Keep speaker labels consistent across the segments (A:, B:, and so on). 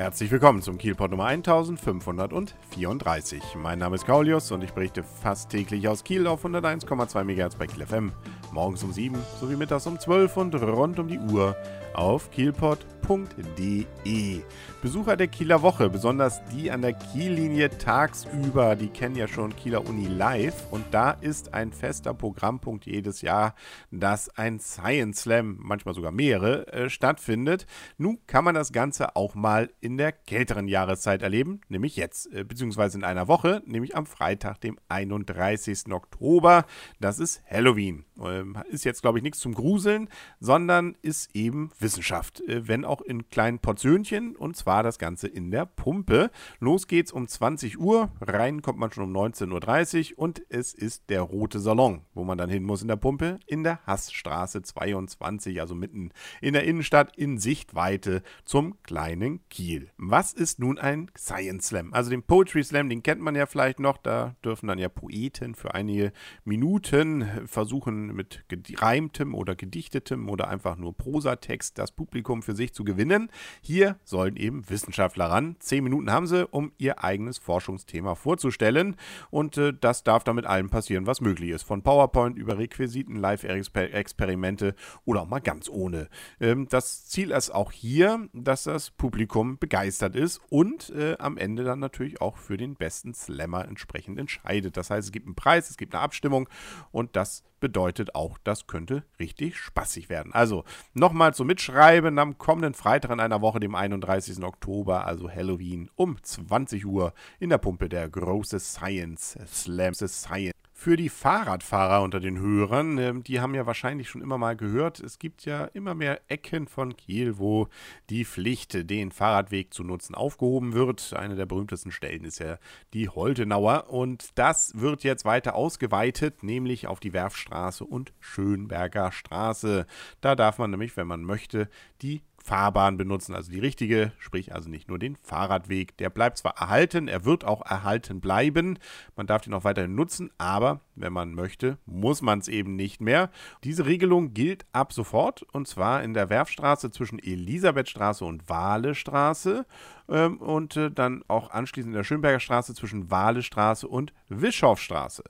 A: Herzlich willkommen zum Kielpot Nummer 1534. Mein Name ist Kaulius und ich berichte fast täglich aus Kiel auf 101,2 MHz bei Kiel FM. Morgens um 7 sowie mittags um 12 und rund um die Uhr auf kielpot.de. Besucher der Kieler Woche, besonders die an der Kiellinie tagsüber, die kennen ja schon Kieler Uni Live und da ist ein fester Programmpunkt jedes Jahr, dass ein Science Slam, manchmal sogar mehrere, äh, stattfindet. Nun kann man das Ganze auch mal in der kälteren Jahreszeit erleben, nämlich jetzt, äh, beziehungsweise in einer Woche, nämlich am Freitag, dem 31. Oktober. Das ist Halloween. Ähm, ist jetzt, glaube ich, nichts zum Gruseln, sondern ist eben Wissenschaft, äh, wenn auch in kleinen Portionchen und zwar das Ganze in der Pumpe. Los geht's um 20 Uhr, rein kommt man schon um 19.30 Uhr und es ist der Rote Salon, wo man dann hin muss in der Pumpe, in der Hassstraße 22, also mitten in der Innenstadt in Sichtweite zum kleinen Kiel. Was ist nun ein Science Slam? Also den Poetry Slam, den kennt man ja vielleicht noch, da dürfen dann ja Poeten für einige Minuten versuchen mit gereimtem oder gedichtetem oder einfach nur Prosatext Text das Publikum für sich zu gewinnen. Hier sollen eben Wissenschaftler ran. Zehn Minuten haben sie, um ihr eigenes Forschungsthema vorzustellen. Und äh, das darf damit allem passieren, was möglich ist. Von PowerPoint über Requisiten, Live-Experimente oder auch mal ganz ohne. Ähm, das Ziel ist auch hier, dass das Publikum begeistert ist und äh, am Ende dann natürlich auch für den besten Slammer entsprechend entscheidet. Das heißt, es gibt einen Preis, es gibt eine Abstimmung und das bedeutet auch, das könnte richtig spaßig werden. Also nochmal zum Mitschreiben am kommenden Freitag in einer Woche, dem 31. Oktober, also Halloween, um 20 Uhr in der Pumpe der große Science Slam Science für die Fahrradfahrer unter den Hörern, ähm, die haben ja wahrscheinlich schon immer mal gehört, es gibt ja immer mehr Ecken von Kiel, wo die Pflicht, den Fahrradweg zu nutzen, aufgehoben wird. Eine der berühmtesten Stellen ist ja die Holtenauer und das wird jetzt weiter ausgeweitet, nämlich auf die Werfstraße und Schönberger Straße. Da darf man nämlich, wenn man möchte, die Fahrbahn benutzen, also die richtige, sprich also nicht nur den Fahrradweg. Der bleibt zwar erhalten, er wird auch erhalten bleiben, man darf den auch weiterhin nutzen, aber wenn man möchte, muss man es eben nicht mehr. Diese Regelung gilt ab sofort und zwar in der Werfstraße zwischen Elisabethstraße und Wahlestraße ähm, und äh, dann auch anschließend in der Schönberger Straße zwischen Wahlestraße und Wischhoffstraße.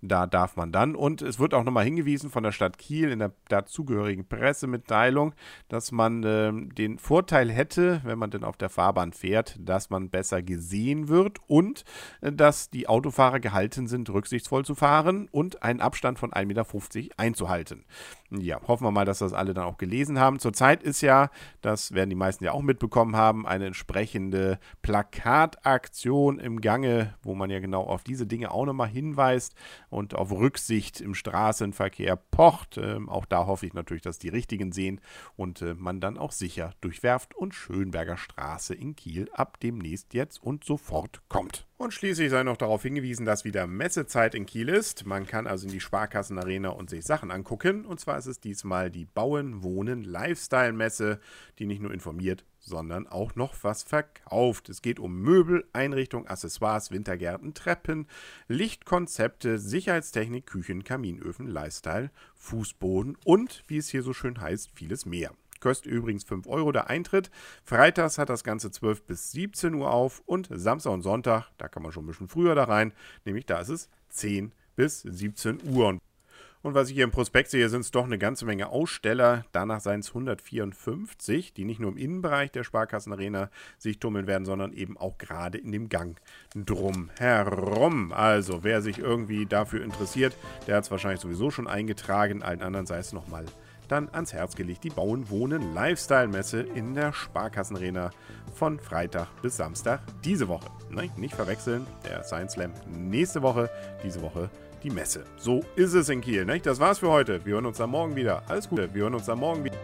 A: Da darf man dann und es wird auch nochmal hingewiesen von der Stadt Kiel in der dazugehörigen Pressemitteilung, dass man äh, den Vorteil hätte, wenn man denn auf der Fahrbahn fährt, dass man besser gesehen wird und äh, dass die Autofahrer gehalten sind, rücksichtsvoll zu fahren und einen Abstand von 1,50 Meter einzuhalten. Ja, hoffen wir mal, dass das alle dann auch gelesen haben. Zurzeit ist ja, das werden die meisten ja auch mitbekommen haben, eine entsprechende Plakataktion im Gange, wo man ja genau auf diese Dinge auch nochmal hinweist und auf Rücksicht im Straßenverkehr pocht. Ähm, auch da hoffe ich natürlich, dass die richtigen sehen und äh, man dann auch sicher durch Werft und Schönberger Straße in Kiel ab demnächst jetzt und sofort kommt. Und schließlich sei noch darauf hingewiesen, dass wieder Messezeit in Kiel ist. Man kann also in die Sparkassenarena und sich Sachen angucken. Und zwar ist es diesmal die Bauen, Wohnen, Lifestyle-Messe, die nicht nur informiert, sondern auch noch was verkauft. Es geht um Möbel, Einrichtung, Accessoires, Wintergärten, Treppen, Lichtkonzepte, Sicherheitstechnik, Küchen, Kaminöfen, Lifestyle, Fußboden und, wie es hier so schön heißt, vieles mehr. Kostet übrigens 5 Euro der Eintritt. Freitags hat das Ganze 12 bis 17 Uhr auf und Samstag und Sonntag, da kann man schon ein bisschen früher da rein, nämlich da ist es 10 bis 17 Uhr. Und was ich hier im Prospekt sehe, sind es doch eine ganze Menge Aussteller. Danach seien es 154, die nicht nur im Innenbereich der Sparkassenarena sich tummeln werden, sondern eben auch gerade in dem Gang drum herum. Also, wer sich irgendwie dafür interessiert, der hat es wahrscheinlich sowieso schon eingetragen. Allen anderen sei es nochmal dann ans Herz gelegt die Bauen Wohnen Lifestyle Messe in der Sparkassenarena von Freitag bis Samstag diese Woche. Nein, nicht verwechseln, der Science Slam nächste Woche, diese Woche die Messe. So ist es in Kiel. Nicht? Das war's für heute. Wir hören uns dann morgen wieder. Alles Gute, wir hören uns dann morgen wieder.